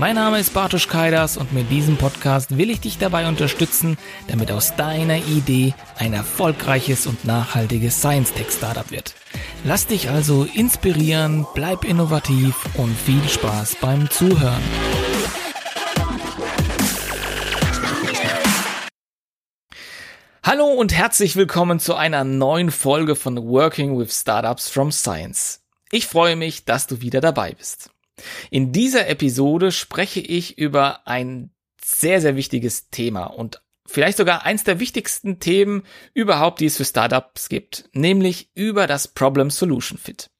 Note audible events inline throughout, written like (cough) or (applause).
Mein Name ist Bartosz Kaidas und mit diesem Podcast will ich dich dabei unterstützen, damit aus deiner Idee ein erfolgreiches und nachhaltiges Science-Tech-Startup wird. Lass dich also inspirieren, bleib innovativ und viel Spaß beim Zuhören. Hallo und herzlich willkommen zu einer neuen Folge von Working with Startups from Science. Ich freue mich, dass du wieder dabei bist. In dieser Episode spreche ich über ein sehr, sehr wichtiges Thema und vielleicht sogar eins der wichtigsten Themen überhaupt, die es für Startups gibt, nämlich über das Problem Solution Fit.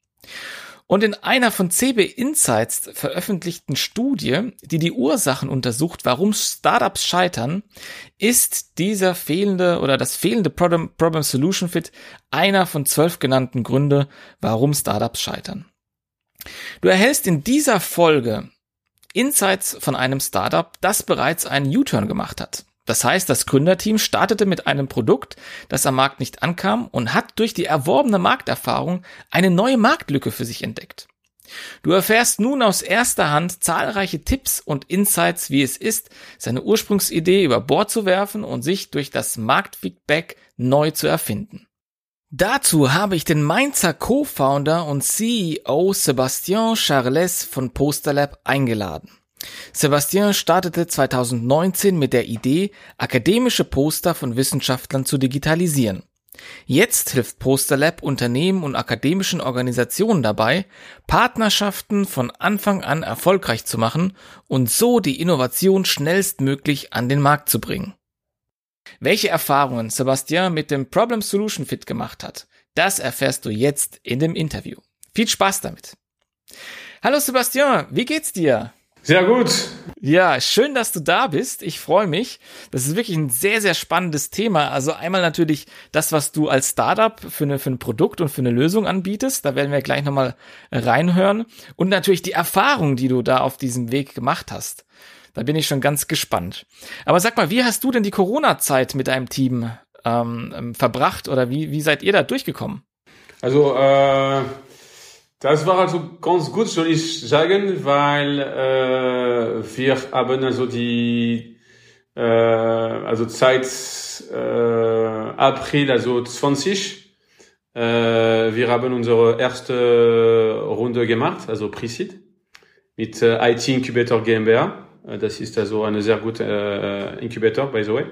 Und in einer von CB Insights veröffentlichten Studie, die die Ursachen untersucht, warum Startups scheitern, ist dieser fehlende oder das fehlende Problem, Problem Solution Fit einer von zwölf genannten Gründe, warum Startups scheitern. Du erhältst in dieser Folge Insights von einem Startup, das bereits einen U-Turn gemacht hat. Das heißt, das Gründerteam startete mit einem Produkt, das am Markt nicht ankam und hat durch die erworbene Markterfahrung eine neue Marktlücke für sich entdeckt. Du erfährst nun aus erster Hand zahlreiche Tipps und Insights, wie es ist, seine Ursprungsidee über Bord zu werfen und sich durch das Marktfeedback neu zu erfinden. Dazu habe ich den Mainzer Co-Founder und CEO Sebastian Charles von Posterlab eingeladen. Sebastian startete 2019 mit der Idee, akademische Poster von Wissenschaftlern zu digitalisieren. Jetzt hilft Posterlab Unternehmen und akademischen Organisationen dabei, Partnerschaften von Anfang an erfolgreich zu machen und so die Innovation schnellstmöglich an den Markt zu bringen. Welche Erfahrungen Sebastian mit dem Problem Solution Fit gemacht hat, das erfährst du jetzt in dem Interview. Viel Spaß damit. Hallo Sebastian, wie geht's dir? Sehr gut. Ja, schön, dass du da bist. Ich freue mich. Das ist wirklich ein sehr, sehr spannendes Thema. Also einmal natürlich das, was du als Startup für, eine, für ein Produkt und für eine Lösung anbietest. Da werden wir gleich nochmal reinhören. Und natürlich die Erfahrung, die du da auf diesem Weg gemacht hast. Da bin ich schon ganz gespannt. Aber sag mal, wie hast du denn die Corona-Zeit mit deinem Team ähm, ähm, verbracht oder wie, wie seid ihr da durchgekommen? Also, äh, das war also ganz gut, soll ich sagen, weil äh, wir haben also die äh, also seit äh, April, also 20, äh, wir haben unsere erste Runde gemacht, also Pre-Seed, mit äh, IT Incubator GmbH. Äh, das ist also eine sehr gute äh, Incubator, by the way.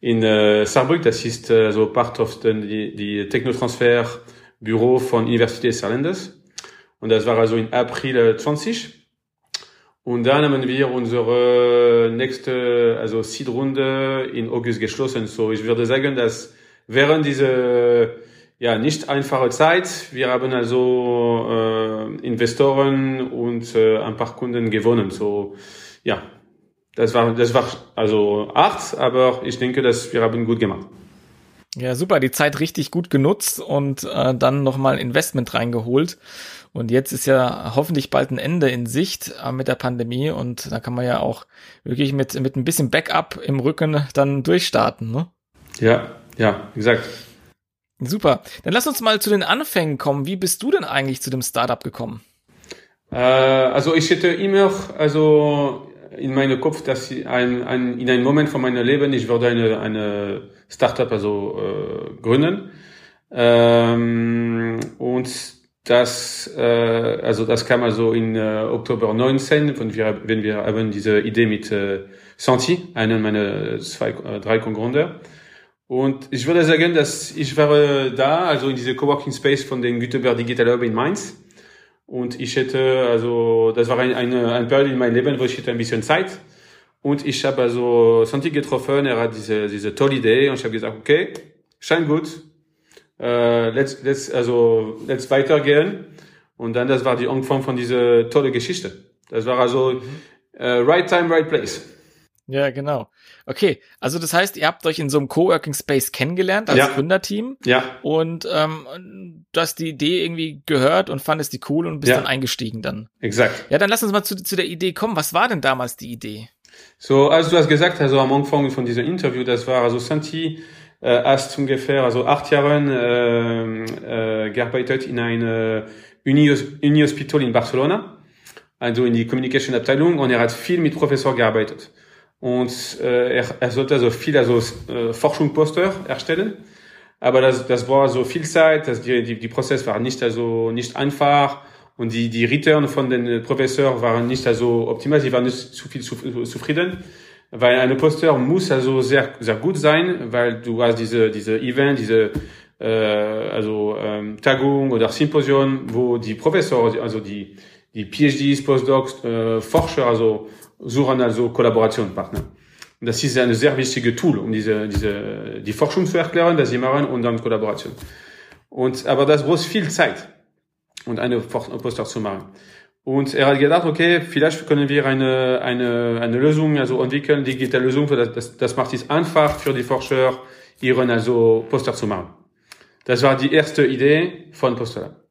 In äh, Saarbrück, das ist äh, so part of the, die, Technotransfer Büro von Universität Saarlandes. Und das war also in April 20. Und dann haben wir unsere nächste, also Seed-Runde in August geschlossen. So, ich würde sagen, dass während dieser ja nicht einfache Zeit, wir haben also äh, Investoren und äh, ein paar Kunden gewonnen. So, ja, das war, das war also acht, aber ich denke, dass wir haben gut gemacht. Ja, super, die Zeit richtig gut genutzt und äh, dann nochmal Investment reingeholt. Und jetzt ist ja hoffentlich bald ein Ende in Sicht äh, mit der Pandemie und da kann man ja auch wirklich mit, mit ein bisschen Backup im Rücken dann durchstarten, ne? Ja, ja, exakt. Super. Dann lass uns mal zu den Anfängen kommen. Wie bist du denn eigentlich zu dem Startup gekommen? Äh, also ich hätte immer, also in meinem Kopf, dass ein, ein, in einem Moment von meinem Leben ich würde eine, eine Startup also äh, gründen. Ähm, und das, äh, also das kam also in äh, Oktober 19, wenn wir, wenn wir haben diese Idee mit äh, Santi, einen meiner zwei, äh, drei Kongründer. Und ich würde sagen, dass ich war da, also in diese Coworking Space von den Gutenberg Digital Hub in Mainz. Und ich hätte, also, das war ein, eine, ein Periode in meinem Leben, wo ich hätte ein bisschen Zeit. Und ich habe also Santi getroffen, er hat diese, diese tolle Idee und ich habe gesagt, okay, scheint gut, äh, let's, let's, also, let's weitergehen. Und dann, das war die Anfang von dieser tolle Geschichte. Das war also, mhm. uh, right time, right place. Ja, genau. Okay, also das heißt, ihr habt euch in so einem Coworking Space kennengelernt als Ja. Gründerteam Ja, und ähm, du hast die Idee irgendwie gehört und fandest die cool und bist Ja. dann eingestiegen dann. exakt. Ja, dann lass uns mal zu, zu der Idee kommen. Was war denn damals die Idee? So, als du hast gesagt, also am Anfang von diesem Interview, das war also Santi, äh, hast ungefähr also acht Jahren äh, äh, gearbeitet in einem Uni, Uni Hospital in Barcelona, also in die Communication Abteilung und er hat viel mit Professor gearbeitet. Und äh, er, er sollte also viel also äh, Forschungsposter erstellen, aber das, das war so viel Zeit, dass die, die, die Prozess war nicht also nicht einfach. Und die, die Return von den Professor waren nicht also optimal, sie waren nicht zu viel zu, zufrieden, weil eine Poster muss also sehr, sehr gut sein, weil du hast diese, diese Event, diese äh, also ähm, Tagung oder Symposium, wo die Professor, also die, die PhDs, Postdocs, äh, Forscher, also suchen also Kollaborationspartner. Das ist ein sehr wichtiges Tool, um diese, diese, die Forschung zu erklären, dass sie machen und dann Kollaboration. Und, aber das braucht viel Zeit, und eine Poster zu machen. Und er hat gedacht, okay, vielleicht können wir eine, eine, eine Lösung also entwickeln, digitale Lösung, für das, das, macht es einfach für die Forscher, ihren also Poster zu machen. Das war die erste Idee von Posterlab.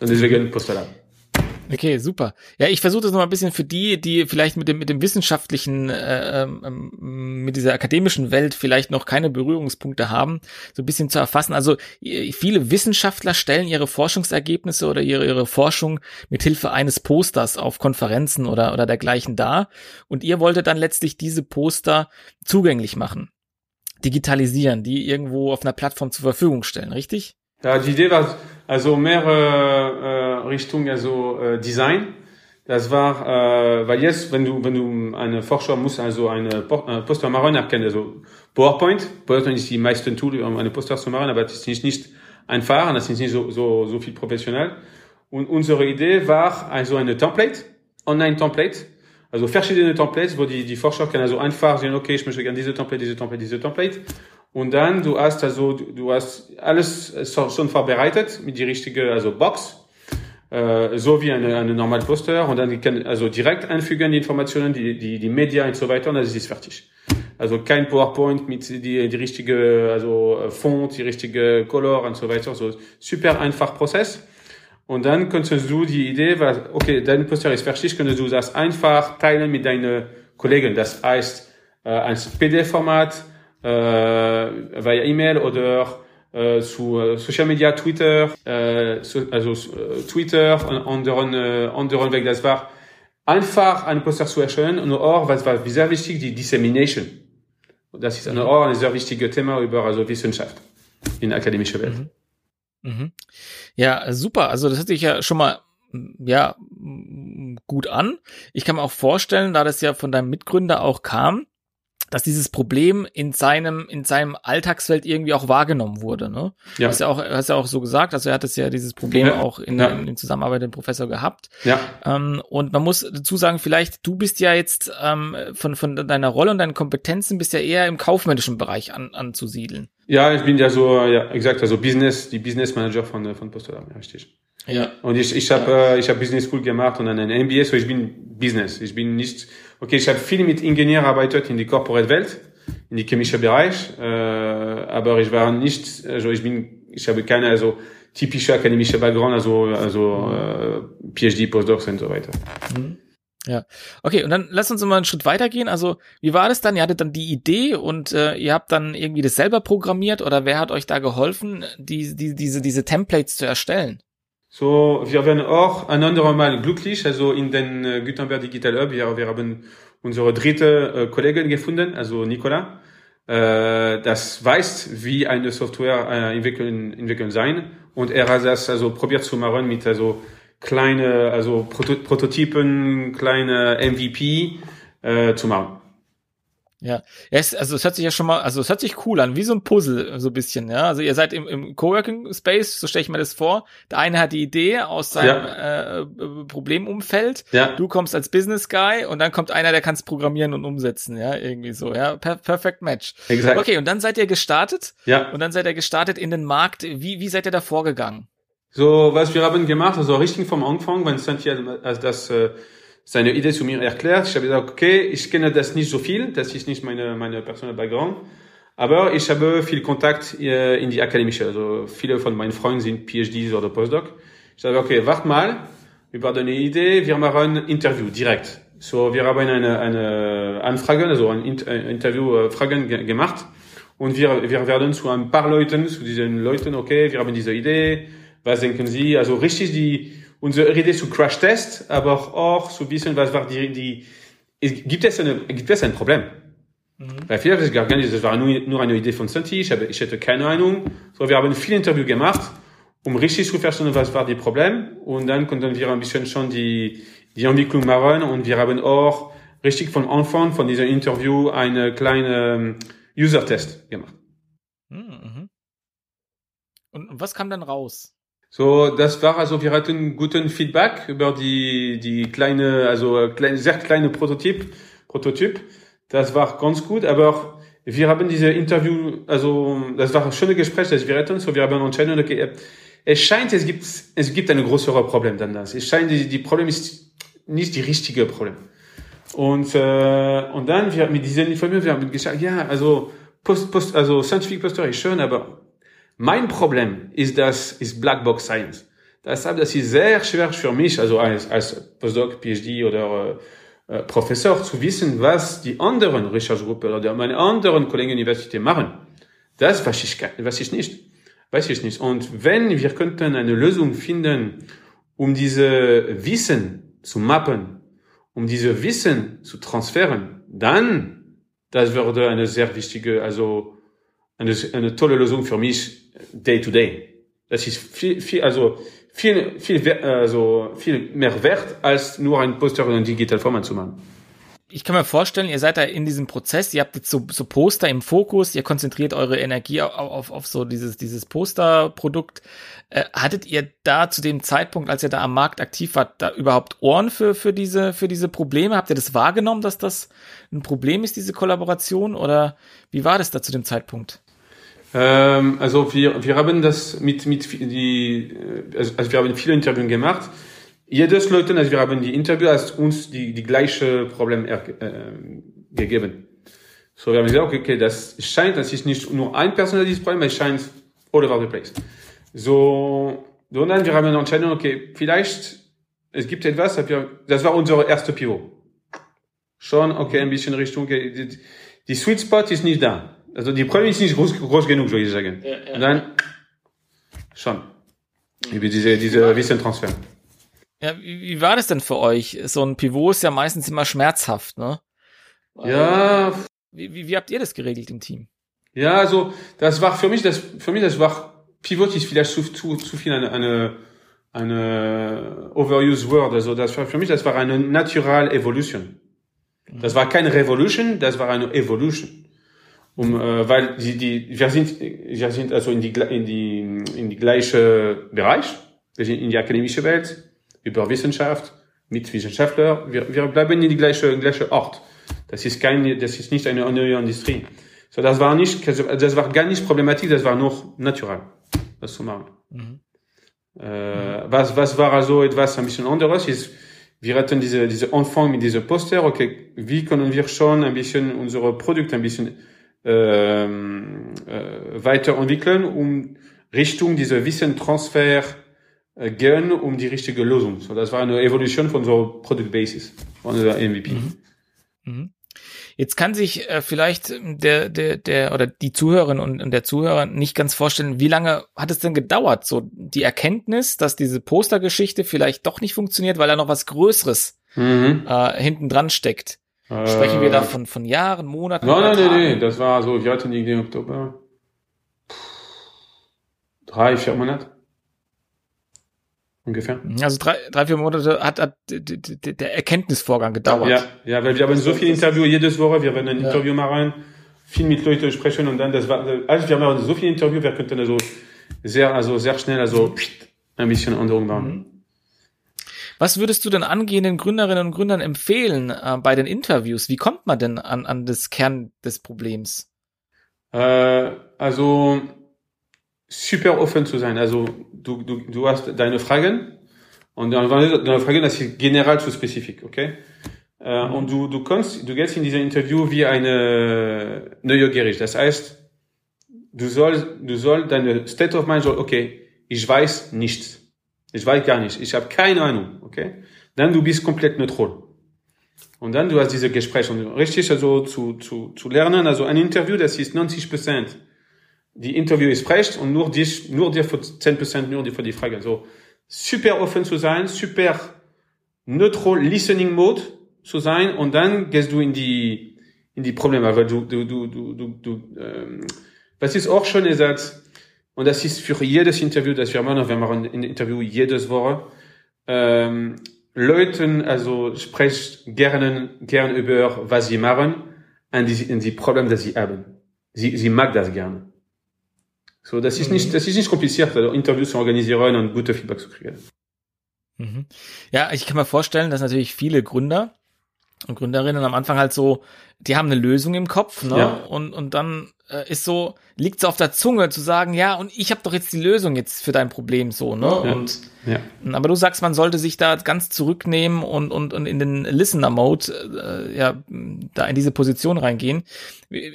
Und deswegen Posterlab. Okay, super. Ja, ich versuche das noch mal ein bisschen für die, die vielleicht mit dem mit dem wissenschaftlichen, äh, ähm, mit dieser akademischen Welt vielleicht noch keine Berührungspunkte haben, so ein bisschen zu erfassen. Also viele Wissenschaftler stellen ihre Forschungsergebnisse oder ihre ihre Forschung mit Hilfe eines Posters auf Konferenzen oder oder dergleichen dar. Und ihr wolltet dann letztlich diese Poster zugänglich machen, digitalisieren, die irgendwo auf einer Plattform zur Verfügung stellen, richtig? Ja, die Idee war also mehr äh, Richtung also äh, Design. Das war, äh, weil jetzt, wenn du wenn du eine Forscher muss also eine Po- äh, Poster machen, erkennen also PowerPoint. PowerPoint ist die meisten Tool, um eine Poster zu machen, aber das ist nicht einfach, das ist nicht so so so viel professionell. Und unsere Idee war also eine Template, Online-Template, also verschiedene Templates, wo die, die Forscher können also einfach sehen, okay, ich möchte gerne diese Template, diese Template, diese Template. Und dann, du hast also, du, hast alles so- schon vorbereitet mit die richtige, also Box, äh, so wie eine, eine normale Poster. Und dann kann also direkt einfügen die Informationen, die, die, die Media und so weiter, und dann ist es fertig. Also kein PowerPoint mit die, die richtige, also äh, Font, die richtige Color und so weiter. So super einfach Prozess. Und dann könntest du die Idee, war, okay, dein Poster ist fertig, könntest du das einfach teilen mit deinen Kollegen. Das heißt, äh, als PDF-Format, äh, via E-Mail oder zu äh, Social Media, Twitter, so, also Twitter und anderen, anderen Weg. Das war einfach ein Poster zu erstellen und auch, was war sehr wichtig, die Dissemination. Das ist eine, auch ein sehr wichtiges Thema über also Wissenschaft in der akademischen Welt. Mhm. Ja, super. Also das hört sich ja schon mal ja gut an. Ich kann mir auch vorstellen, da das ja von deinem Mitgründer auch kam, dass dieses Problem in seinem in seinem Alltagsfeld irgendwie auch wahrgenommen wurde. Ne? Ja. Hast ja auch hast ja auch so gesagt. Also er hat es ja dieses Problem Ja. auch in, Ja. in, in Zusammenarbeit mit dem Professor gehabt. Ja. Ähm, und man muss dazu sagen, vielleicht du bist ja jetzt ähm, von von deiner Rolle und deinen Kompetenzen bist ja eher im kaufmännischen Bereich an, anzusiedeln. Ja, ich bin ja so, ja, exakt, also Business, die Business Manager von, äh, von Postola, ja, richtig. Ja. Und ich, ich habe äh, ich hab Business School gemacht und dann ein MBA, so ich bin Business. Ich bin nicht, okay, ich habe viel mit Ingenieur arbeitet in die Corporate Welt, in die chemische Bereich, äh, aber ich war nicht, also ich bin, ich habe keine, also typische akademische Background, also, also äh, PhD, Postdocs und so weiter. Ja, okay, und dann lass uns mal einen Schritt weitergehen. Also, wie war das dann? Ihr hattet dann die Idee und äh, ihr habt dann irgendwie das selber programmiert oder wer hat euch da geholfen, die, die, diese, diese Templates zu erstellen? So, wir werden auch ein anderes Mal glücklich, also in den äh, Gutenberg Digital Hub, wir, wir haben unsere dritte äh, Kollegin gefunden, also Nicola, äh, das weiß, wie eine Software äh, entwickeln, entwickeln sein. Und er hat das also probiert zu machen mit also kleine, also Proto Prototypen, kleine MVP äh, zu machen. Ja, ja es, also es hört sich ja schon mal, also es hört sich cool an, wie so ein Puzzle, so ein bisschen, ja. Also ihr seid im, im Coworking Space, so stelle ich mir das vor. Der eine hat die Idee aus seinem äh, äh, Problemumfeld. Ja. Du kommst als Business Guy und dann kommt einer, der kann es programmieren und umsetzen, ja, irgendwie so, ja. Per perfect Match. Exakt. Okay, und dann seid ihr gestartet Ja. und dann seid ihr gestartet in den Markt. Wie, wie seid ihr da vorgegangen? So, was wir haben gemacht, also richtig vom Anfang, wenn Santi hat das äh, seine Idee zu mir erklärt. Ich habe gesagt, okay, ich kenne das nicht so viel, das ist nicht meine, meine personal Background, aber ich habe viel Kontakt äh, in die akademische, also viele von meinen Freunden sind PhDs oder Postdoc. Ich sage, okay, wart mal, über deine Idee, wir machen ein Interview direkt. So, wir haben eine, eine Anfrage, also ein Interview äh, Fragen ge gemacht und wir, wir werden zu ein paar Leuten, zu diesen Leuten, okay, wir haben diese Idee, was denken Sie? Also richtig die, unsere Idee zu Crash Test, aber auch zu wissen, was war die, die, gibt es eine, gibt es ein Problem? Mhm. Weil vielleicht ist gar nicht, das war nur, nur eine Idee von Santi, ich, habe, ich hätte keine Ahnung. So, wir haben viel Interview gemacht, um richtig zu verstehen, was war die Problem. Und dann konnten wir ein bisschen schon die, die Entwicklung machen und wir haben auch richtig von Anfang von diesem Interview eine kleine ähm, User-Test gemacht. Mhm. Und was kam dann raus? So, das war also, wir hatten guten Feedback über die, die kleine, also kleine, sehr kleine Prototyp, Prototyp. Das war ganz gut, aber wir haben diese Interview, also, das war ein schönes Gespräch, das wir hatten, so wir haben entschieden, okay, es scheint, es gibt, es gibt ein größeres Problem dann das. Es scheint, die, die Problem ist nicht die richtige Problem. Und, äh, und dann, wir, mit diesen Informationen, wir haben gesagt, ja, also, Post, Post, also Scientific Poster ist schön, aber mein Problem ist das, ist Blackbox Science. Deshalb, das ist sehr schwer für mich, also als, als Postdoc, PhD oder äh, Professor, zu wissen, was die anderen Recherchegruppen oder meine anderen Kollegen Universität machen. Das weiß ich, weiß ich nicht. Weiß ich nicht. Und wenn wir könnten eine Lösung finden, um diese Wissen zu mappen, um diese Wissen zu transferieren, dann, das würde eine sehr wichtige, also eine, eine tolle Lösung für mich day to day. Das ist viel, viel, also viel, viel, also viel mehr wert, als nur ein Poster in Digital Format zu machen. Ich kann mir vorstellen, ihr seid da in diesem Prozess, ihr habt jetzt so, so Poster im Fokus, ihr konzentriert eure Energie auf, auf, auf so dieses, dieses Posterprodukt. Äh, hattet ihr da zu dem Zeitpunkt, als ihr da am Markt aktiv wart, da überhaupt Ohren für, für diese, für diese Probleme? Habt ihr das wahrgenommen, dass das ein Problem ist, diese Kollaboration? Oder wie war das da zu dem Zeitpunkt? Ähm, also wir, wir haben das mit, mit die, äh, also, also wir haben viele Interviews gemacht. Jedes Leute, also wir haben die Interview als uns die, die gleiche Problem äh, gegeben. So, wir haben gesagt, okay, das scheint, das ist nicht nur ein personelles Problem, es scheint all over the place. So, so dann wir haben entschieden, okay, vielleicht, es gibt etwas, das war unser erster Pivot. Schon, okay, ein bisschen Richtung, okay, die, die Sweet Spot ist nicht da. Also die Problem ist nicht groß, groß genug, würde ich sagen. Ja, ja. Und dann schon. Über diese, diese Wissentransfer. Ja, wie, wie war das denn für euch? So ein Pivot ist ja meistens immer schmerzhaft, ne? Ja. Wie, wie, wie habt ihr das geregelt im Team? Ja, also das war für mich, das für mich, das war Pivot ist vielleicht zu, zu, zu viel eine, eine, eine overused word. Also das war für mich, das war eine natural evolution. Das war keine Revolution, das war eine Evolution um, äh, weil die, die, wir sind, wir sind also in die, in die, in die gleiche Bereich, wir sind in die akademische Welt, über Wissenschaft, mit Wissenschaftler, wir, wir bleiben in die gleiche, gleiche Ort. Das ist kein, das ist nicht eine neue Industrie. So, das war nicht, das war gar nicht problematisch, das war nur natural, das zu machen. Mhm. Äh, was, was war also etwas ein bisschen anderes ist, wir hatten diese, diese Anfang mit diesem Poster, okay, wie können wir schon ein bisschen unsere Produkte ein bisschen ähm, äh, weiterentwickeln, um Richtung dieser Wissentransfer äh, gehen, um die richtige Lösung. So, das war eine Evolution von so Product Basis, von der MVP. Mhm. Mhm. Jetzt kann sich äh, vielleicht der, der, der oder die Zuhörerin und, und der Zuhörer nicht ganz vorstellen, wie lange hat es denn gedauert, so die Erkenntnis, dass diese Postergeschichte vielleicht doch nicht funktioniert, weil da noch was Größeres mhm. äh, hinten dran steckt. Sprechen wir da äh, von, von Jahren, Monaten? Nein, nein, nein, nein, das war so, wir hatten irgendwie im Oktober drei, vier Monate. Ungefähr. Also drei, drei vier Monate hat, hat der Erkenntnisvorgang gedauert. Ja, ja, weil wir haben so viel Interview jedes Woche, wir werden ein ja. Interview machen, viel mit Leuten sprechen und dann das war, also wir haben so viel Interview, wir könnten also sehr, also sehr schnell, also ein bisschen Änderung machen. Mhm. Was würdest du denn angehenden Gründerinnen und Gründern empfehlen äh, bei den Interviews? Wie kommt man denn an, an das Kern des Problems? Äh, also super offen zu sein. Also du, du, du hast deine Fragen Und dann war eine Frage, das ist general zu spezifisch, okay? Äh. Und du, du kannst, du gehst in dieser Interview wie eine neugierig. Das heißt, du sollst, du sollst deine State of Mind soll, okay, ich weiß nichts. Ich weiß gar nicht. Ich habe keine Ahnung, okay? Dann du bist komplett neutral. Und dann du hast diese Gespräche und richtig also zu, zu, zu lernen, also ein Interview, das ist 90 Prozent. Die Interview ist recht und nur dich, nur dir für 10 Prozent, nur dir für die Frage. Also super offen zu sein, super neutral Listening Mode zu sein und dann gehst du in die, in die Probleme, weil du, du, du, du, du, du ähm, was ist auch schon gesagt, und das ist für jedes Interview, das wir machen, wir machen ein Interview jedes Woche, ähm, Leuten, also spricht gerne, gern über, was sie machen und die, und die Probleme, die sie haben. Sie, sie mag das gerne. So, das ist mhm. nicht, das ist nicht kompliziert, also Interviews zu organisieren und gute Feedback zu kriegen. Mhm. Ja, ich kann mir vorstellen, dass natürlich viele Gründer und Gründerinnen am Anfang halt so, die haben eine Lösung im Kopf, ne? Ja. Und, und dann äh, ist so, liegt es auf der Zunge zu sagen, ja, und ich habe doch jetzt die Lösung jetzt für dein Problem so, ne? Ja. Und ja. aber du sagst, man sollte sich da ganz zurücknehmen und und, und in den Listener-Mode, äh, ja, da in diese Position reingehen.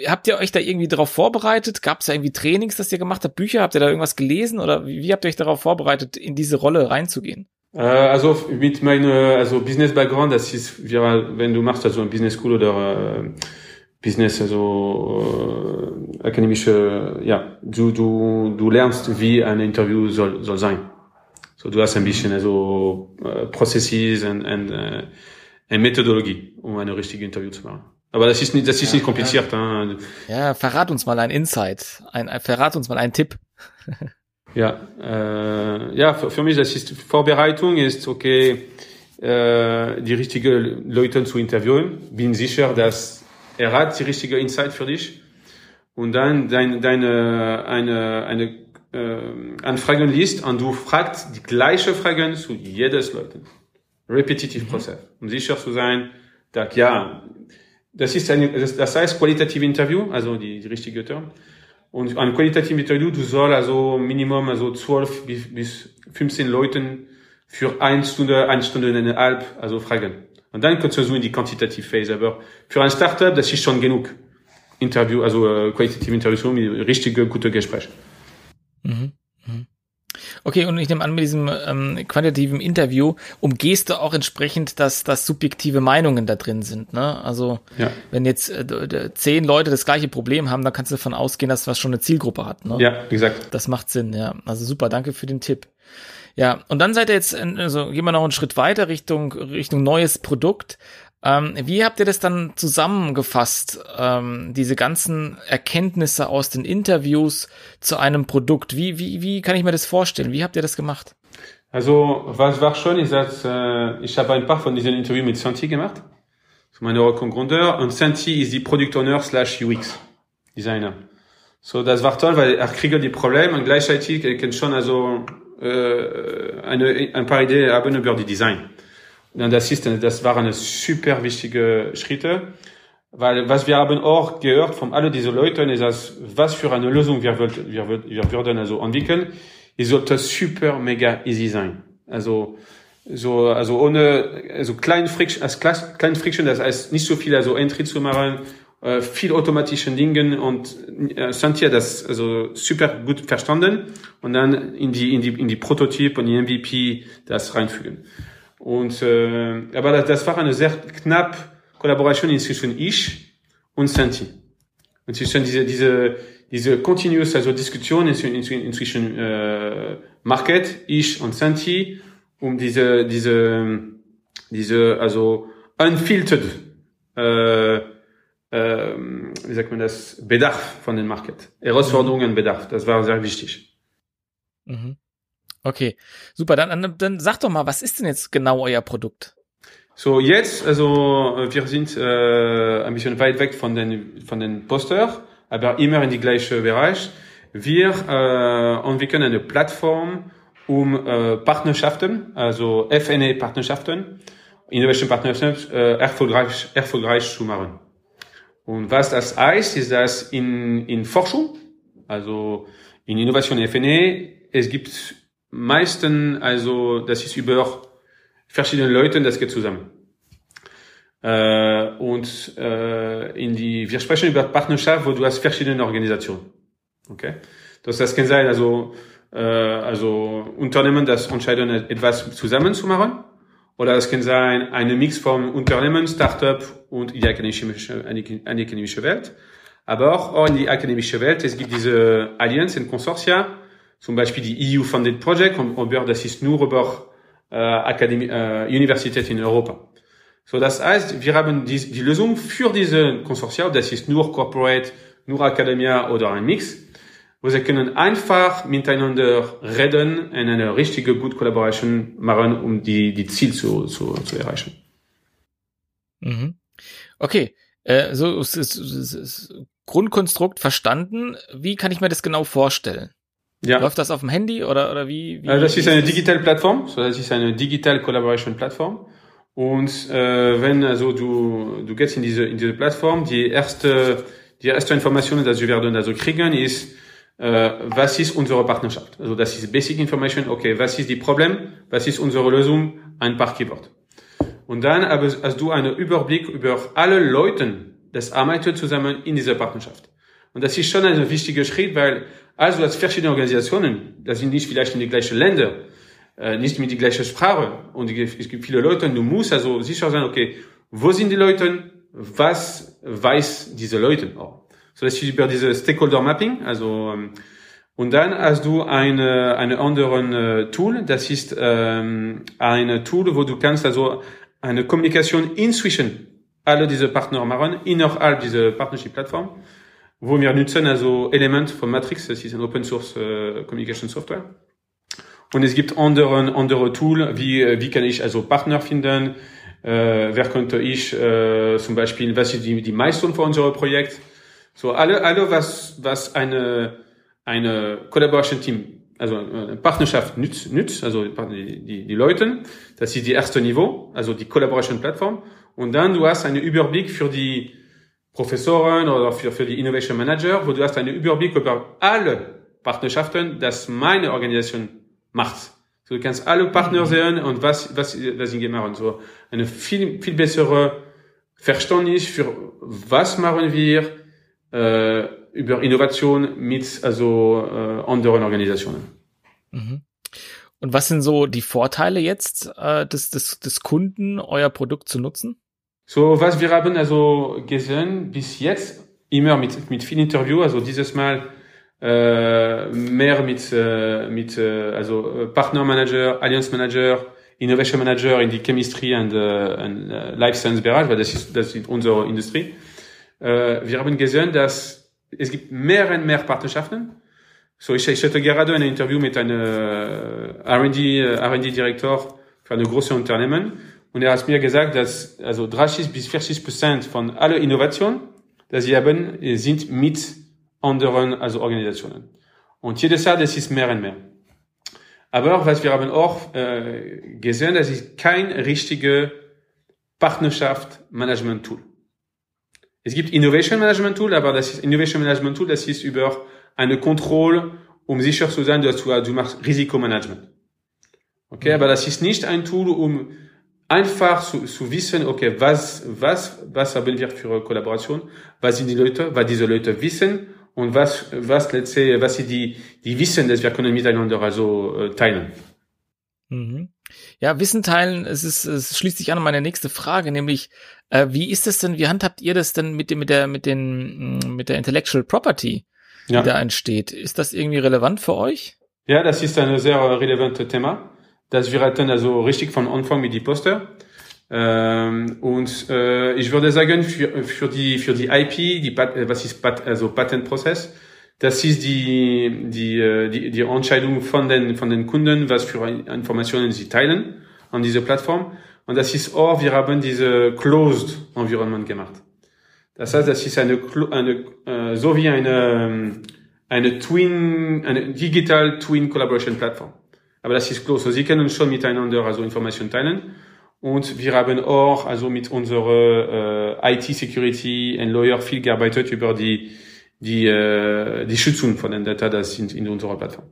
Habt ihr euch da irgendwie darauf vorbereitet? Gab es da irgendwie Trainings, das ihr gemacht habt, Bücher? Habt ihr da irgendwas gelesen oder wie, wie habt ihr euch darauf vorbereitet, in diese Rolle reinzugehen? Äh, also mit meiner also Business Background, das ist, wenn du machst also ein Business School oder äh, Business, also äh, akademische, ja, du, du, du lernst, wie ein Interview soll, soll sein. So, du hast ein bisschen also äh, Processes und, und äh, eine Methodologie, um eine richtige Interview zu machen. Aber das ist nicht, das ist ja, nicht kompliziert. Ja. Hein. ja, verrat uns mal ein Insight, ein, verrat uns mal einen Tipp. Ja, äh, ja, für, für mich das ist Vorbereitung ist okay, äh, die richtigen Leute zu interviewen. Bin sicher, dass er hat die richtige Insight für dich und dann dein, deine eine eine äh, Anfragen liest und du fragst die gleiche Fragen zu jedes Leuten. Repetitive mhm. Prozess, um sicher zu sein, dass ja, das ist ein, das heißt qualitative Interview, also die, die richtige Term. Und ein qualitatives Interview, du soll also Minimum also 12 bis, bis 15 Leuten für eine Stunde, eine Stunde und eine halb, also fragen. Und dann kannst du so in die quantitative Phase. Aber für ein Startup, das ist schon genug. Interview, also äh, qualitative Interview mit richtige, gute Gespräche. Mhm. Okay, und ich nehme an, mit diesem ähm, quantitativen Interview umgehst du auch entsprechend, dass, dass subjektive Meinungen da drin sind. Ne? Also ja. wenn jetzt äh, zehn Leute das gleiche Problem haben, dann kannst du davon ausgehen, dass was schon eine Zielgruppe hat. Ne? Ja, exakt. Das macht Sinn, ja. Also super, danke für den Tipp. Ja, und dann seid ihr jetzt, also gehen wir noch einen Schritt weiter Richtung, Richtung neues Produkt. Ähm, wie habt ihr das dann zusammengefasst, ähm, diese ganzen Erkenntnisse aus den Interviews zu einem Produkt? Wie, wie, wie kann ich mir das vorstellen? Wie habt ihr das gemacht? Also, was war schon, ist, dass äh, ich habe ein paar von diesen Interviews mit Santi gemacht, mein Gründer, und Santi ist die Product Owner slash UX Designer. So, das war toll, weil er kriegt die Probleme und gleichzeitig er kann schon also äh, eine, ein paar Ideen haben über die Design. Das ist, das waren super wichtige Schritte, weil was wir haben auch gehört von all diesen Leuten ist, dass was für eine Lösung wir, wir, wir würden also entwickeln, es sollte super mega easy sein. Also so also ohne also kleinen Friction als kleinen Friction, das heißt nicht so viel also Entry zu machen äh, viel automatischen Dingen und äh, Santia das also super gut verstanden und dann in die in die in die Prototyp und die MVP das reinfügen. Und äh, aber das, das war eine sehr knapp Kollaboration zwischen ich und Santi. Und zwischen diese diese diese continuous also Diskussion inzwischen äh, Market ich und Santi um diese diese diese also unfiltered äh, ähm, wie sagt man das, Bedarf von den Market. Herausforderungen, mhm. Bedarf. Das war sehr wichtig. Mhm. Okay, super. Dann, dann, dann sag doch mal, was ist denn jetzt genau euer Produkt? So, jetzt, also wir sind äh, ein bisschen weit weg von den, von den Poster, aber immer in die gleiche Bereich. Wir äh, entwickeln eine Plattform, um äh, Partnerschaften, also FNE-Partnerschaften, Innovation-Partnerschaften äh, erfolgreich, erfolgreich zu machen. Und was das heißt, ist, dass in, in Forschung, also in Innovation FNE, es gibt meisten, also das ist über verschiedenen Leuten, das geht zusammen. Äh, und äh, in die, wir sprechen über Partnerschaft, wo du hast verschiedene Organisationen. Okay? Das, das kann sein, also, äh, also Unternehmen, das entscheiden, etwas zusammen zu machen. Oder es kann sein, eine Mix von Unternehmen, Startup und die akademische, akademische Welt. Aber auch in die akademische Welt, es gibt diese Allianzen, Konsortia, zum Beispiel die EU-Funded Project, und das ist nur über äh, Akademie, äh, Universität in Europa. So, das heißt, wir haben die, die Lösung für diese Konsortia, das ist nur Corporate, nur Academia oder ein Mix, wo sie können einfach miteinander reden und eine richtige gute Collaboration machen, um die, die Ziel zu, zu, zu erreichen. Mhm. Okay, äh, so ist, ist, ist, ist Grundkonstrukt verstanden. Wie kann ich mir das genau vorstellen? Ja. Läuft das auf dem Handy oder, oder wie? wie also das ist eine digitale Plattform, so das ist eine Digital Collaboration Plattform. Und äh, wenn also du du gehst in diese in diese Plattform, die erste die erste Information, die wir werden also kriegen, ist äh, was ist unsere Partnerschaft? Also das ist Basic Information. Okay, was ist die Problem? Was ist unsere Lösung? Ein paar Keywords. Und dann hast du einen Überblick über alle Leute, das arbeiten zusammen in dieser Partnerschaft. Und das ist schon ein wichtiger Schritt, weil also als verschiedene Organisationen, das sind nicht vielleicht in die gleichen Länder, äh, nicht mit die gleiche Sprache. Und es gibt viele Leute, du musst also sicher sein, okay, wo sind die Leute, was weiß diese Leute? Auch. So das ist über diese Stakeholder Mapping, also ähm, und dann hast du eine eine anderen äh, Tool, das ist ähm, eine Tool, wo du kannst also eine Kommunikation inzwischen alle diese Partner machen innerhalb dieser Partnership Wir nutzen also Element von Matrix, das ist ein Open Source äh, Communication Software. Und es gibt andere, andere Tool, wie, wie kann ich also Partner finden, äh, wer könnte ich äh, zum Beispiel, was ist die, die Milestone für unser Projekt. So alle, alle was, was eine, eine Collaboration Team, also eine Partnerschaft nützt, nützt also die, die, die Leute, das ist die erste Niveau, also die Collaboration Plattform. Und dann du hast einen Überblick für die Professoren oder für, für die Innovation Manager, wo du hast einen Überblick über alle Partnerschaften, dass meine Organisation macht. So, du kannst alle Partner mhm. sehen und was, was, was sie machen. So, eine viel, viel bessere Verständnis für was machen wir, äh, über Innovation mit, also, äh, anderen Organisationen. Mhm. Und was sind so die Vorteile jetzt äh, des, des, des Kunden, euer Produkt zu nutzen? So, was wir haben also gesehen bis jetzt, immer mit, mit viel Interview, also dieses Mal äh, mehr mit, äh, mit äh, also äh, Partnermanager, Alliance Manager, Innovation Manager in die Chemistry und, äh, und äh, Life Science Bereich, weil das ist, das ist unsere Industrie. Äh, wir haben gesehen, dass es gibt mehr und mehr Partnerschaften. So, ich, ich hatte gerade ein Interview mit einem R&D, R&D Direktor für eine große Unternehmen und er hat mir gesagt, dass also 30 bis 40 Prozent von aller Innovation, das sie haben, sind mit anderen also Organisationen. Und jedes Jahr, das ist mehr und mehr. Aber was wir haben auch äh, gesehen, das ist kein richtige Partnerschaft Management Tool. Es gibt Innovation Management Tool, aber das ist Innovation Management Tool, das ist über eine Kontrolle, um sicher zu sein, dass du, du machst Risikomanagement. Okay, aber das ist nicht ein Tool, um einfach zu, zu wissen, okay, was, was, was haben wir für Kollaboration, was sind die Leute, was diese Leute wissen und was, was letzte, was sie die, die wissen, dass wir können miteinander also äh, teilen. Mhm. Ja, Wissen teilen, es ist, es schließt sich an meine nächste Frage, nämlich, äh, wie ist es denn, wie handhabt ihr das denn mit dem, mit der, mit den, mm, mit der Intellectual Property, die ja. da entsteht? Ist das irgendwie relevant für euch? Ja, das ist ein sehr relevantes Thema. Das wir hatten also richtig von Anfang mit die Poster. Ähm, und äh, ich würde sagen, für, für die für die IP, die Pat, äh, was ist Pat, also Patentprozess, das ist die, die, äh, die, die Entscheidung von den, von den Kunden, was für Informationen sie teilen an diese Plattform. Und das ist auch, wir haben diese Closed Environment gemacht. Das heißt, das ist eine, eine äh, so wie eine, eine Twin, eine Digital Twin Collaboration Plattform. Aber das ist. Also sie können schon miteinander also Informationen teilen. Und wir haben auch also mit unserer äh, IT-Security und Lawyer viel gearbeitet über die, die, äh, die Schützung von den Data, das sind in unserer Plattform.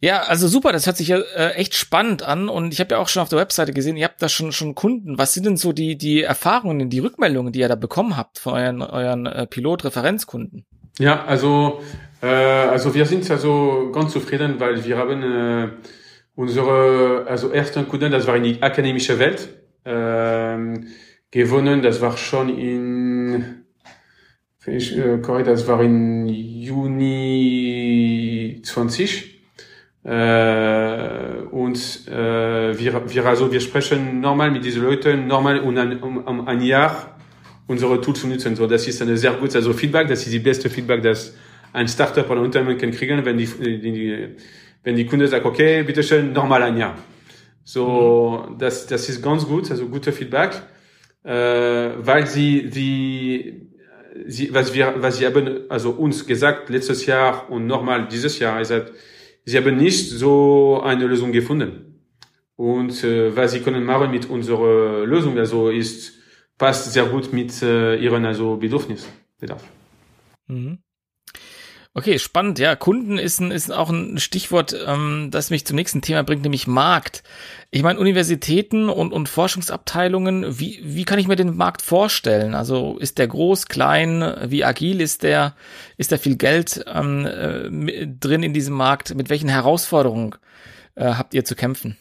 Ja, also super, das hört sich ja äh, echt spannend an und ich habe ja auch schon auf der Webseite gesehen, ihr habt da schon schon Kunden. Was sind denn so die die Erfahrungen, die Rückmeldungen, die ihr da bekommen habt von euren euren äh, Pilot-Referenzkunden? Ja, also äh, also wir sind also ganz zufrieden, weil wir haben äh, unsere also ersten Kunden, das war in die akademische Welt äh, gewonnen. Das war schon in ich, äh, das war in Juni 20 äh, und äh, wir, wir, also wir sprechen normal mit diesen Leuten, normal um ein, um, um ein Jahr unsere Tools zu nutzen. So, das ist eine sehr gute, also Feedback, das ist die beste Feedback, das ein Startup oder ein Unternehmen kann kriegen, wenn die, die, wenn die Kunde sagt, okay, bitteschön, nochmal ein Jahr. So, mhm. das, das ist ganz gut, also gute Feedback, äh, weil sie, die, sie, was wir, was sie haben, also uns gesagt letztes Jahr und nochmal dieses Jahr, ist, sie haben nicht so eine Lösung gefunden. Und äh, was sie können machen mit unserer Lösung, also ist, passt sehr gut mit äh, ihren also Bedürfnissen. Bedarf. Mhm. Okay, spannend. Ja, Kunden ist, ein, ist auch ein Stichwort, ähm, das mich zum nächsten Thema bringt, nämlich Markt. Ich meine, Universitäten und, und Forschungsabteilungen, wie, wie kann ich mir den Markt vorstellen? Also ist der groß, klein, wie agil ist der? Ist da viel Geld ähm, äh, drin in diesem Markt? Mit welchen Herausforderungen äh, habt ihr zu kämpfen?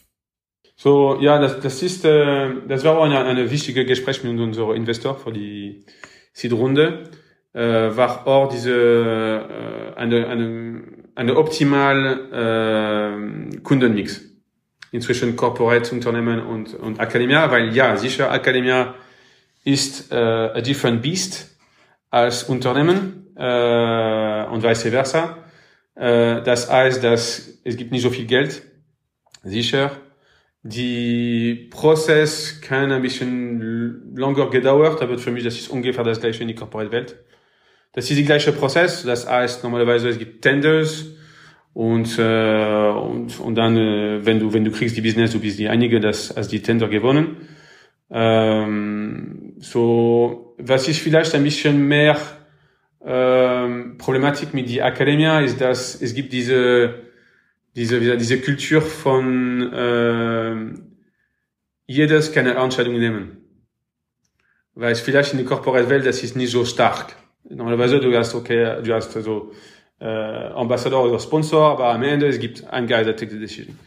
So, ja, das, das ist, äh, das war auch eine, eine wichtige Gespräch mit unserem Investor für die Seed-Runde äh, war auch diese äh, eine, eine, eine optimal äh, Kundenmix inzwischen Corporate Unternehmen und, und Academia, weil ja, sicher, Academia ist äh, a different beast als Unternehmen äh, und vice versa. Äh, das heißt, dass es gibt nicht so viel Geld, sicher. Die Prozess kann ein bisschen länger gedauert, aber für mich das ist ungefähr das gleiche in die Corporate Welt. Das ist der gleiche Prozess. Das heißt, normalerweise es gibt Tenders und, äh, und, und dann, äh, wenn du, wenn du kriegst die Business, du bist die einige, das als die Tender gewonnen. Ähm, so, was ist vielleicht ein bisschen mehr ähm, Problematik mit die Akademie ist, dass es gibt diese, diese, diese Kultur von äh, jedes kann eine Entscheidung nehmen. Weil es vielleicht in der Corporate Welt, das ist nicht so stark. Normalerweise du hast okay, du hast so äh, Ambassador oder Sponsor, aber am Ende es gibt ein Guy, der takes the decision.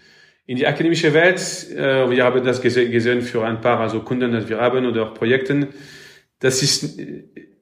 In die akademische Welt, äh, wir haben das gesehen für ein paar also Kunden, das wir haben oder Projekten. Das ist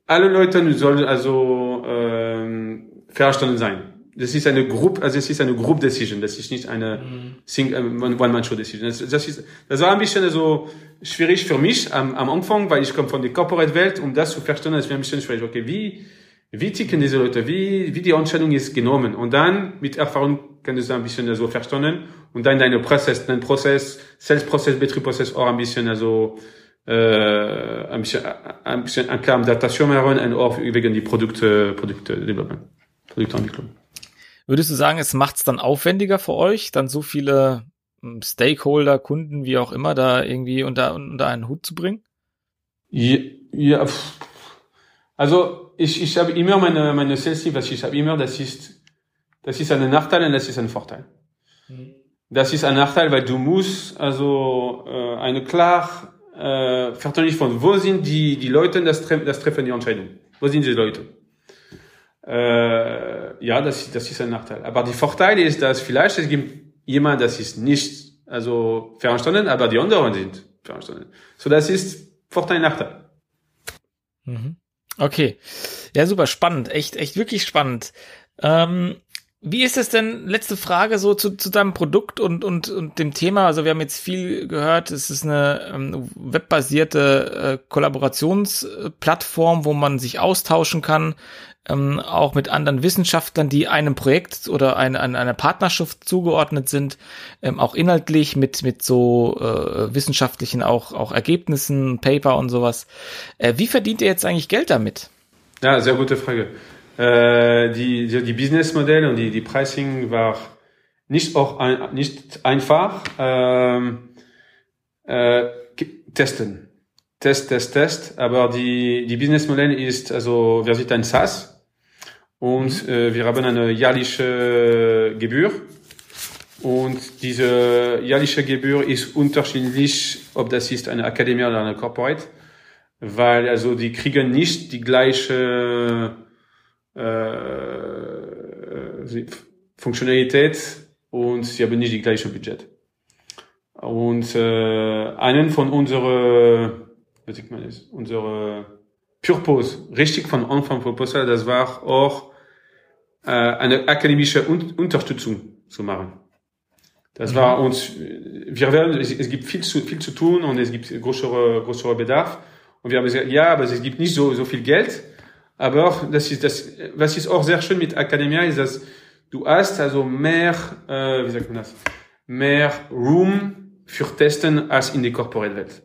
alle Leute sollen also äh, verstanden sein. Das ist eine Group, also es ist eine Group Decision. Das ist nicht eine mhm. One-Man-Show Decision. Das, das, ist, das war ein bisschen so schwierig für mich am, am Anfang, weil ich komme von der Corporate Welt, um das zu verstehen, das wäre ein bisschen schwierig. Okay, wie, wie ticken diese Leute? Wie, wie die Entscheidung ist genommen? Und dann mit Erfahrung kann du ein bisschen so verstehen und dann deine Prozess, dein Prozess, Sales-Prozess, Betriebprozess auch ein bisschen also äh, ein bisschen, ein bisschen ein klar Adaptation machen und auch wegen die Produkte, Produkte Development, Produktentwicklung. Würdest du sagen, es macht es dann aufwendiger für euch, dann so viele hm, Stakeholder, Kunden, wie auch immer, da irgendwie unter, unter einen Hut zu bringen? Ja, ja also ich, ich habe immer meine, meine Sales Team, was ich habe immer, das ist, das ist ein Nachteil und das ist ein Vorteil. Mhm. Das ist ein Nachteil, weil du musst also äh, eine klar äh, verständlich von wo sind die die Leute, das, treffen, das treffen die Entscheidung. Wo sind die Leute? Äh, ja, das, das ist ein Nachteil. Aber die Vorteil ist, dass vielleicht es gibt jemand, das ist nicht also verstanden, aber die anderen sind verstanden. So, das ist Vorteil, Nachteil. Mhm. Okay. Ja, super spannend. Echt, echt wirklich spannend. Ähm, wie ist es denn, letzte Frage so zu, zu deinem Produkt und, und, und dem Thema? Also wir haben jetzt viel gehört, es ist eine ähm, webbasierte äh, Kollaborationsplattform, wo man sich austauschen kann, ähm, auch mit anderen Wissenschaftlern, die einem Projekt oder ein, ein, einer Partnerschaft zugeordnet sind, ähm, auch inhaltlich mit, mit so äh, wissenschaftlichen auch, auch Ergebnissen, Paper und sowas. Äh, wie verdient ihr jetzt eigentlich Geld damit? Ja, sehr gute Frage. Äh, die, die, die Businessmodelle und die, die Pricing war nicht auch ein, nicht einfach. Ähm, äh, testen. Test, Test, Test. Aber die, die Businessmodell ist, also wir sind ein SaaS und mhm. äh, wir haben eine jährliche Gebühr Und diese jährliche Gebühr ist unterschiedlich, ob das ist eine Akademie oder eine Corporate, weil also die kriegen nicht die gleiche äh, Funktionalität und sie haben nicht die gleiche Budget. Und äh, einen von unsere, was ich meine, unsere Purpose, richtig von Anfang Proposal, das war auch äh, eine akademische Un Unterstützung zu machen. Das mhm. war uns, wir werden, es, es, gibt viel zu, viel zu tun und es gibt größere, größere Bedarf. Und wir haben gesagt, ja, aber es gibt nicht so, so viel Geld. Aber das ist das, was ist auch sehr schön mit Academia, ist, dass du hast also mehr, äh, wie sagt man das, mehr Room für Testen als in der Corporate-Welt.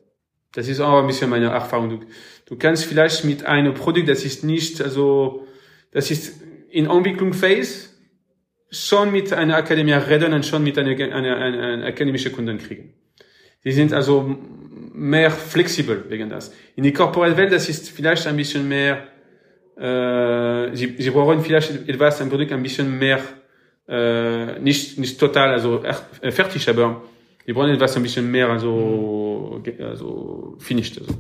Das ist auch ein bisschen meine Erfahrung. Du, du kannst vielleicht mit einem Produkt, das ist nicht, also, das ist in Entwicklung Phase, schon mit einer Akademie reden und schon mit einer, einer, einer, einer akademischen Kunden kriegen. Die sind also mehr flexibel wegen das. In der Corporate-Welt, das ist vielleicht ein bisschen mehr, äh, sie, sie brauchen vielleicht etwas, ein Produkt ein bisschen mehr, äh, nicht, nicht total, also äh, fertig, aber die brauchen etwas ein bisschen mehr, also, also finished. Also.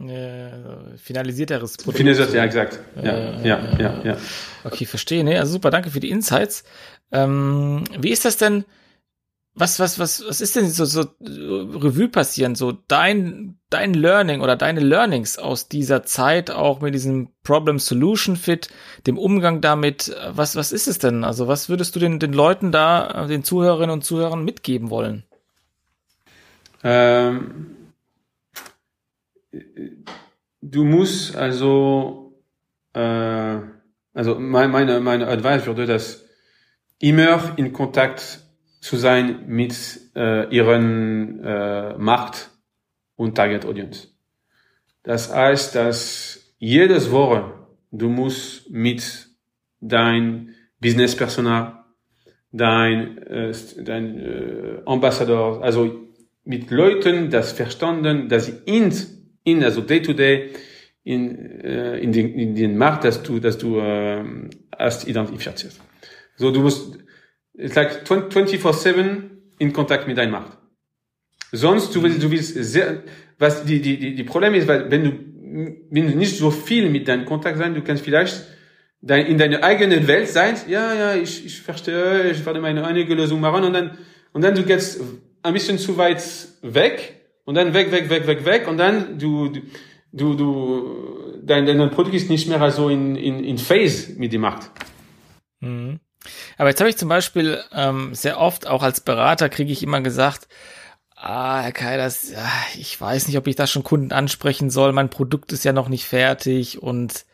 Äh, finalisierteres Produkt. Finalisiert, ja, exakt. Ja, äh, ja, ja, ja, Okay, verstehe. Ne? Also super, danke für die Insights. Ähm, wie ist das denn? Was, was, was, was ist denn so, so Revue passieren? So dein, dein Learning oder deine Learnings aus dieser Zeit auch mit diesem Problem Solution Fit, dem Umgang damit. Was, was ist es denn? Also was würdest du den, den Leuten da, den Zuhörerinnen und Zuhörern mitgeben wollen? Ähm, du musst also, äh, also meine, meine Advice würde das immer in Kontakt zu sein mit äh, ihren äh, Markt und Target Audience. Das heißt, dass jedes Woche du musst mit dein Business Personal, dein, äh, dein äh, Ambassador, also mit Leuten das verstanden, dass sie in, in also day to day, in, äh, in, den, in den Markt, dass du, dass du äh, erst identifizierst. So, du musst, it's like 24-7 in Kontakt mit deinem Markt. Sonst, du willst, du willst sehr, was die, die, die, die Problem ist, weil wenn du, wenn du nicht so viel mit deinem Kontakt sein, du kannst vielleicht dein, in deiner eigenen Welt sein, ja, ja, ich, ich verstehe, ich werde meine eigene Lösung machen und dann, und dann du gehst ein bisschen zu weit weg und dann weg, weg, weg, weg, weg und dann du, du, du, dein, dein Produkt ist nicht mehr so in, in, in Phase mit dem Markt. Mhm. Aber jetzt habe ich zum Beispiel ähm, sehr oft, auch als Berater, kriege ich immer gesagt, ah, Herr Kai, das, ich weiß nicht, ob ich da schon Kunden ansprechen soll, mein Produkt ist ja noch nicht fertig und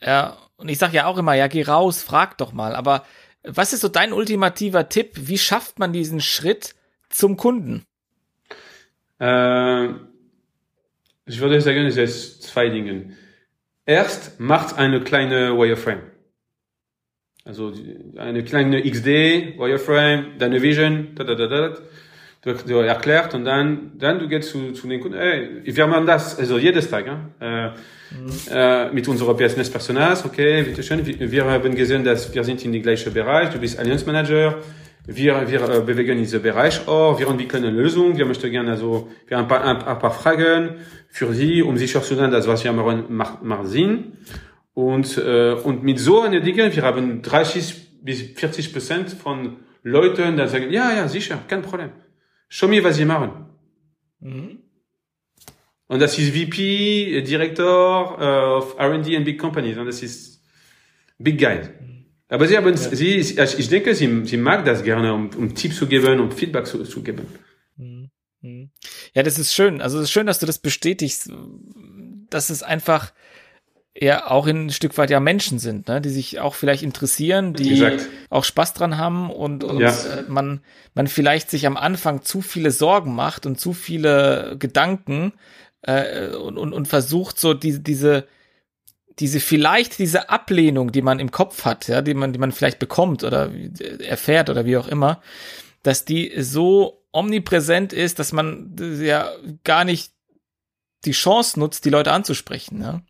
ja, und ich sage ja auch immer, ja, geh raus, frag doch mal. Aber was ist so dein ultimativer Tipp? Wie schafft man diesen Schritt, zum Kunden? Äh, ich würde sagen, es ist zwei Dinge. Erst macht eine kleine Wireframe. Also eine kleine XD, Wireframe, deine Vision, da, da, da, da, du, du erklärt und dann, dann du gehst zu, zu den Kunden, hey, wir machen das, also jedes Tag, äh, mhm. äh, mit unserer Business Personas, okay, bitte schön, wir, wir haben gesehen, dass wir sind in den gleichen Bereich, du bist Allianz Manager, wir, wir äh, bewegen diesen Bereich auch, wir entwickeln eine Lösung, wir möchten gerne also, wir haben ein paar, ein, ein paar Fragen für Sie, um sicherzustellen, dass was wir machen, macht, macht Sinn. Und, äh, und mit so einer Dinge, wir haben 30 bis 40 Prozent von Leuten, die sagen, ja, ja, sicher, kein Problem. Schau mir, was Sie machen. Mhm. Und das ist VP, Director of R&D and Big Companies. Und das ist Big Guys. Aber sie haben, ja. sie, ich denke, sie, sie mag das gerne, um, um Tipps zu geben, um Feedback zu, zu geben. Mhm. Mhm. Ja, das ist schön. Also es ist schön, dass du das bestätigst, dass es einfach ja auch ein Stück weit ja Menschen sind, ne, die sich auch vielleicht interessieren, die Exakt. auch Spaß dran haben und, und ja. man, man vielleicht sich am Anfang zu viele Sorgen macht und zu viele Gedanken äh, und, und, und versucht so diese, diese diese vielleicht diese Ablehnung, die man im Kopf hat, ja, die man, die man vielleicht bekommt oder erfährt oder wie auch immer, dass die so omnipräsent ist, dass man ja gar nicht die Chance nutzt, die Leute anzusprechen. Ja?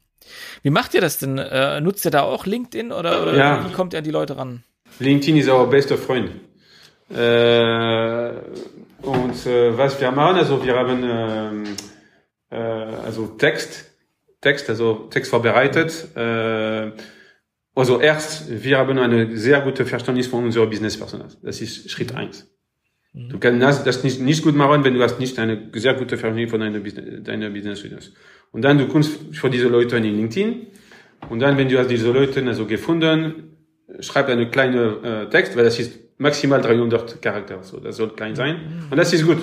Wie macht ihr das denn? Äh, nutzt ihr da auch LinkedIn oder, oder ja. wie kommt ihr an die Leute ran? LinkedIn ist our bester Freund. Äh, und äh, was wir machen, also wir haben ähm, äh, also Text, Text, also Text vorbereitet. Äh, also erst, wir haben eine sehr gute Verständnis von unserer Business-Personal. Das ist Schritt eins. Mhm. Du kannst das nicht, nicht gut machen, wenn du hast nicht eine sehr gute Verständnis von deiner, deiner Business. Und dann du kannst für diese Leute in LinkedIn und dann, wenn du hast diese Leute also gefunden, schreib eine kleine äh, Text, weil das ist maximal 300 Charakter, so das soll klein sein und das ist gut,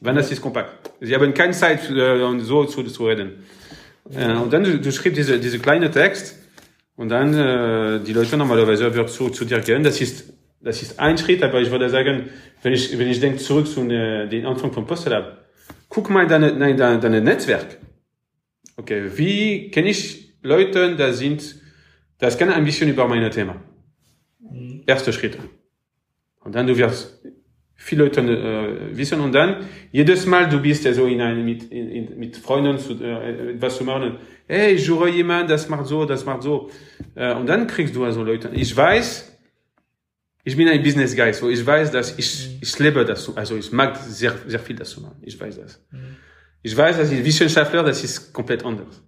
wenn das ist kompakt. Sie haben keine Zeit äh, so zu, zu reden. Äh, und dann du, du schreibst diese diese kleine Text und dann äh, die Leute normalerweise wird zu, zu dir gehen. Das ist das ist ein Schritt, aber ich würde sagen, wenn ich wenn ich denke zurück zu äh, den Anfang von Postelab, guck mal deine nein deine, deine Netzwerk. Okay, wie kenne ich Leute, da sind, das kann ein bisschen über mein Thema. Mhm. Erster Schritt. Und dann du wirst viele Leute äh, wissen und dann jedes Mal du bist ja so in einem mit in, in, mit Freunden zu äh, etwas zu machen. Hey, ich höre jemand, das macht so, das macht so. Äh, und dann kriegst du also Leute. Ich weiß, ich bin ein Business Guy, so ich weiß, dass ich ich lebe das, also ich mag sehr sehr viel das zu machen. Ich weiß das. Mhm. Ich weiß, dass ich Wissenschaftler, das ist komplett anders.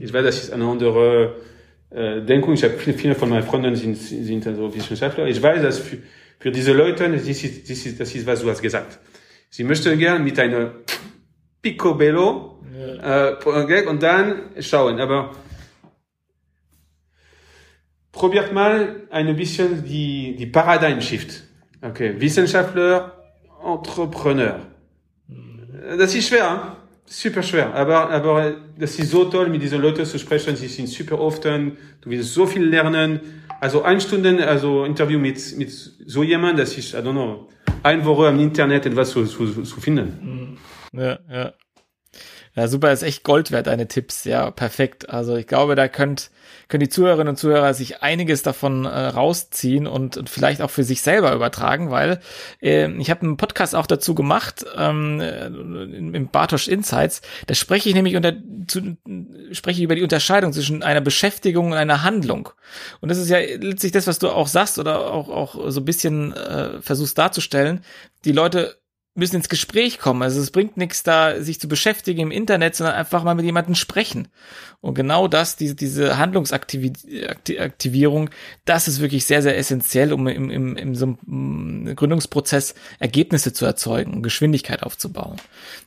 Ich weiß, das ist eine andere äh, Denkung. Ich habe viele, viele von meinen Freunden sind, sind also Wissenschaftler. Ich weiß, dass für, für diese Leute, das ist, das, ist, das ist, was du hast gesagt. Sie möchten gern mit einer Picobello ja. äh, und dann schauen. Aber probiert mal ein bisschen die, die Paradigm Shift. Okay, Wissenschaftler, Entrepreneur. Mhm. Das ist schwer. Super schwer, aber, aber das ist so toll, mit diesen Leuten zu sprechen. Sie sind super offen, du willst so viel lernen. Also ein Stunden, also Interview mit, mit so jemand, das ist, I don't know, ein Woche am Internet etwas zu, zu, zu finden. Ja, ja. Ja, super, ist echt Gold wert, deine Tipps. Ja, perfekt. Also ich glaube, da könnt, können die Zuhörerinnen und Zuhörer sich einiges davon äh, rausziehen und, und vielleicht auch für sich selber übertragen, weil äh, ich habe einen Podcast auch dazu gemacht, ähm, im Bartosch Insights. Da spreche ich nämlich unter, zu, spreche ich über die Unterscheidung zwischen einer Beschäftigung und einer Handlung. Und das ist ja letztlich das, was du auch sagst oder auch, auch so ein bisschen äh, versuchst darzustellen. Die Leute müssen ins Gespräch kommen. Also es bringt nichts da, sich zu beschäftigen im Internet, sondern einfach mal mit jemandem sprechen. Und genau das, diese, diese Handlungsaktivierung, das ist wirklich sehr, sehr essentiell, um im, im, im so einem Gründungsprozess Ergebnisse zu erzeugen und Geschwindigkeit aufzubauen.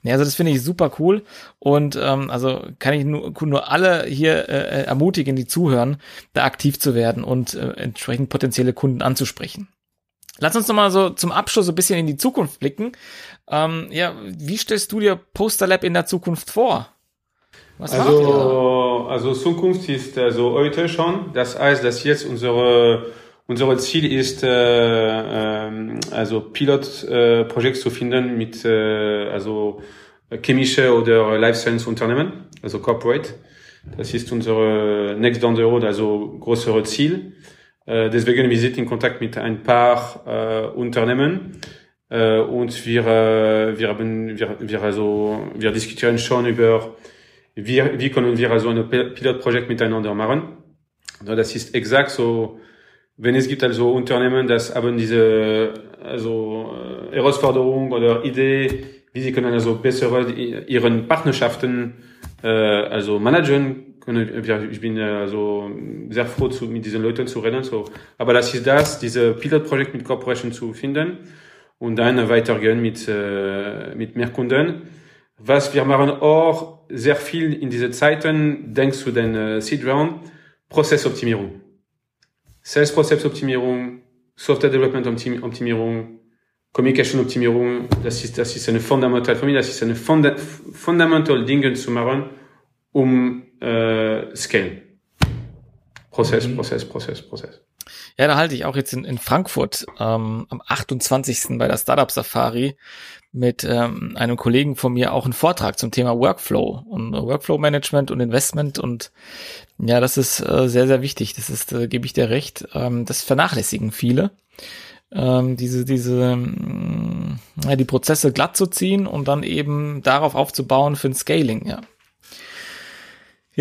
Ja, also das finde ich super cool. Und ähm, also kann ich nur, nur alle hier äh, ermutigen, die zuhören, da aktiv zu werden und äh, entsprechend potenzielle Kunden anzusprechen. Lass uns noch mal so zum Abschluss so ein bisschen in die Zukunft blicken. Ähm, ja, wie stellst du dir Poster Lab in der Zukunft vor? Was also, also Zukunft ist also heute schon. Das heißt, dass jetzt unsere unser Ziel ist, äh, äh, also Pilotprojekte äh, zu finden mit äh, also chemische oder Life Science Unternehmen, also Corporate. Das ist unser Next Down the Road, also größere Ziel. Äh, deswegen wir sind in Kontakt mit ein paar äh, Unternehmen äh, und wir äh, wir haben wir, wir also wir diskutieren schon über wie wie können wir also ein Pilotprojekt miteinander machen. Das ist exakt so wenn es gibt also Unternehmen, das haben diese also äh, Herausforderung oder Idee, wie sie können also bessere ihren Partnerschaften äh, also managen ich bin also sehr froh, zu, mit diesen Leuten zu reden. So. Aber das ist das, diese Pilotprojekt mit Corporation zu finden und dann weitergehen mit, äh, mit mehr Kunden. Was wir machen auch sehr viel in diese Zeiten, denkst du den äh, Seed Round, Prozessoptimierung. Sales Prozessoptimierung, Software Development Optimierung, Communication Optimierung, das ist, das ist eine fundamental, für mich, das ist eine funda fundamental Dinge zu machen, um äh, Scale. Prozess, mhm. Prozess, Prozess, Prozess. Ja, da halte ich auch jetzt in, in Frankfurt ähm, am 28. bei der Startup Safari mit ähm, einem Kollegen von mir auch einen Vortrag zum Thema Workflow und Workflow Management und Investment und ja, das ist äh, sehr, sehr wichtig. Das ist, äh, gebe ich dir recht. Ähm, das vernachlässigen viele. Ähm, diese, diese, äh, ja, die Prozesse glatt zu ziehen und dann eben darauf aufzubauen für ein Scaling, ja.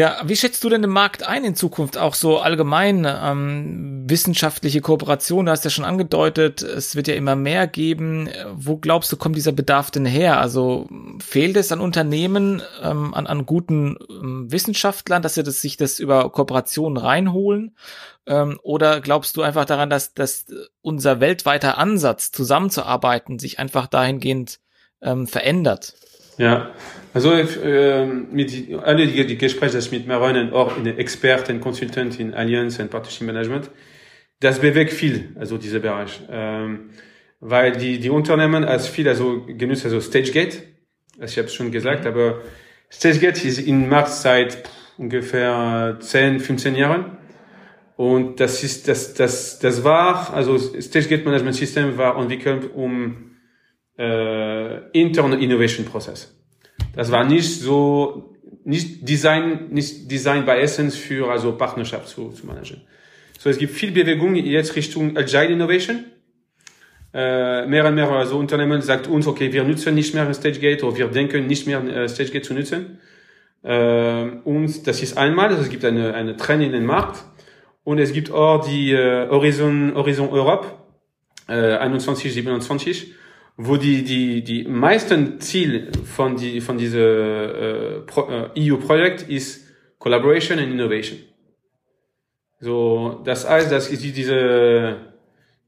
Ja, wie schätzt du denn den Markt ein in Zukunft? Auch so allgemein ähm, wissenschaftliche Kooperation, du hast ja schon angedeutet, es wird ja immer mehr geben. Wo glaubst du, kommt dieser Bedarf denn her? Also fehlt es an Unternehmen, ähm, an, an guten ähm, Wissenschaftlern, dass sie das, sich das über Kooperationen reinholen? Ähm, oder glaubst du einfach daran, dass, dass unser weltweiter Ansatz, zusammenzuarbeiten, sich einfach dahingehend ähm, verändert? Ja, also äh, mit alle die, die Gespräche, das mit mehreren auch in Experten, Consultant in Alliance und Partnership Management, das bewegt viel, also dieser Bereich, ähm, weil die die Unternehmen als viel also genutzt also StageGate, also ich habe es schon gesagt, aber StageGate ist in Markt seit ungefähr 10, 15 Jahren. Und das ist das das das war also StageGate Management System war entwickelt um äh, interne Innovation Prozess. Das war nicht so, nicht Design, nicht Design by Essence für also Partnerschaft zu, zu managen. So, es gibt viel Bewegung jetzt Richtung Agile Innovation. Äh, mehr und mehr also Unternehmen sagt uns, okay, wir nutzen nicht mehr StageGate oder wir denken nicht mehr äh, StageGate zu nutzen. Äh, und das ist einmal, also es gibt eine, eine Trend in den Markt und es gibt auch die äh, Horizon, Horizon Europe äh, 21, 27 wo die, die, die meisten Ziel von, die, von diesem äh, äh, EU-Projekt ist Collaboration and Innovation. So, das heißt, das ist diese,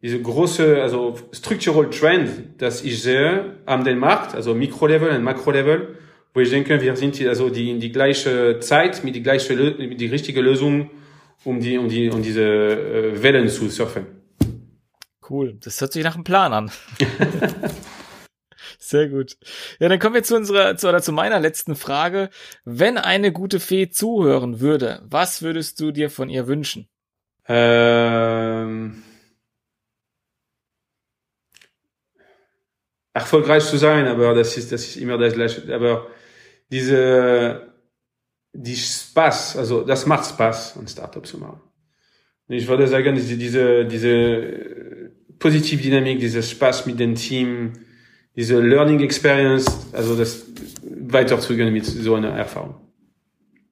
diese große, also structural Trend, das ich sehe am den Markt, also Mikro-Level und Makro-Level, wo ich denke, wir sind also die in die gleiche Zeit mit die gleiche, mit die richtige Lösung, um die, um die, um diese äh, Wellen zu surfen. Cool, das hört sich nach einem Plan an. (laughs) Sehr gut. Ja, dann kommen wir zu unserer, zu, oder zu meiner letzten Frage. Wenn eine gute Fee zuhören würde, was würdest du dir von ihr wünschen? Ähm, erfolgreich zu sein, aber das ist, das ist immer das Gleiche. Aber diese, die Spaß, also das macht Spaß, ein Startup zu machen. Ich würde sagen, diese, diese, diese Positivdynamik, dieses Spaß mit dem Team, diese Learning Experience, also das weiterzugehen mit so einer Erfahrung.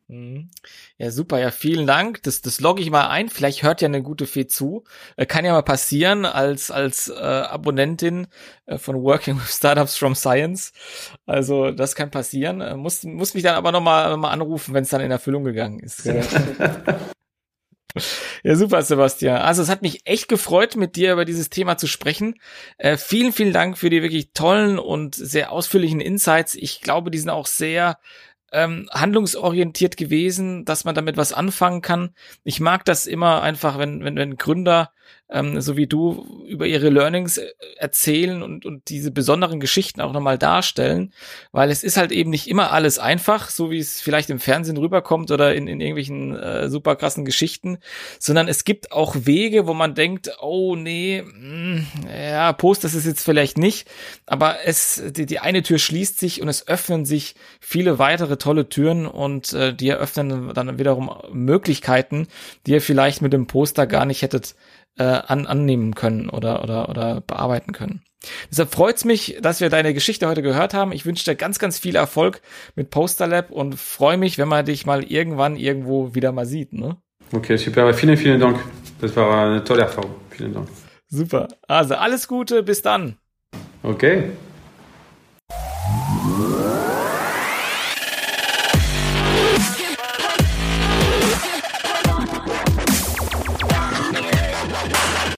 Mhm. Ja, super. Ja, vielen Dank. Das, das logge ich mal ein. Vielleicht hört ja eine gute Fee zu. Äh, kann ja mal passieren als, als äh, Abonnentin äh, von Working with Startups from Science. Also das kann passieren. Äh, muss, muss mich dann aber nochmal noch mal anrufen, wenn es dann in Erfüllung gegangen ist. Ja. (laughs) (laughs) Ja, super, Sebastian. Also es hat mich echt gefreut, mit dir über dieses Thema zu sprechen. Äh, vielen, vielen Dank für die wirklich tollen und sehr ausführlichen Insights. Ich glaube, die sind auch sehr ähm, handlungsorientiert gewesen, dass man damit was anfangen kann. Ich mag das immer einfach, wenn, wenn, wenn Gründer ähm, so wie du, über ihre Learnings äh, erzählen und, und diese besonderen Geschichten auch nochmal darstellen, weil es ist halt eben nicht immer alles einfach, so wie es vielleicht im Fernsehen rüberkommt oder in, in irgendwelchen äh, super krassen Geschichten, sondern es gibt auch Wege, wo man denkt, oh nee, mh, hm, ja, Post, das ist jetzt vielleicht nicht, aber es, die, die eine Tür schließt sich und es öffnen sich viele weitere tolle Türen und äh, die eröffnen dann wiederum Möglichkeiten, die ihr vielleicht mit dem Poster gar nicht hättet äh, an, annehmen können oder, oder, oder bearbeiten können. Deshalb freut's mich, dass wir deine Geschichte heute gehört haben. Ich wünsche dir ganz, ganz viel Erfolg mit Poster Lab und freue mich, wenn man dich mal irgendwann irgendwo wieder mal sieht. Ne? Okay, super. Vielen, vielen Dank. Das war eine tolle Erfahrung. Vielen Dank. Super. Also alles Gute, bis dann. Okay.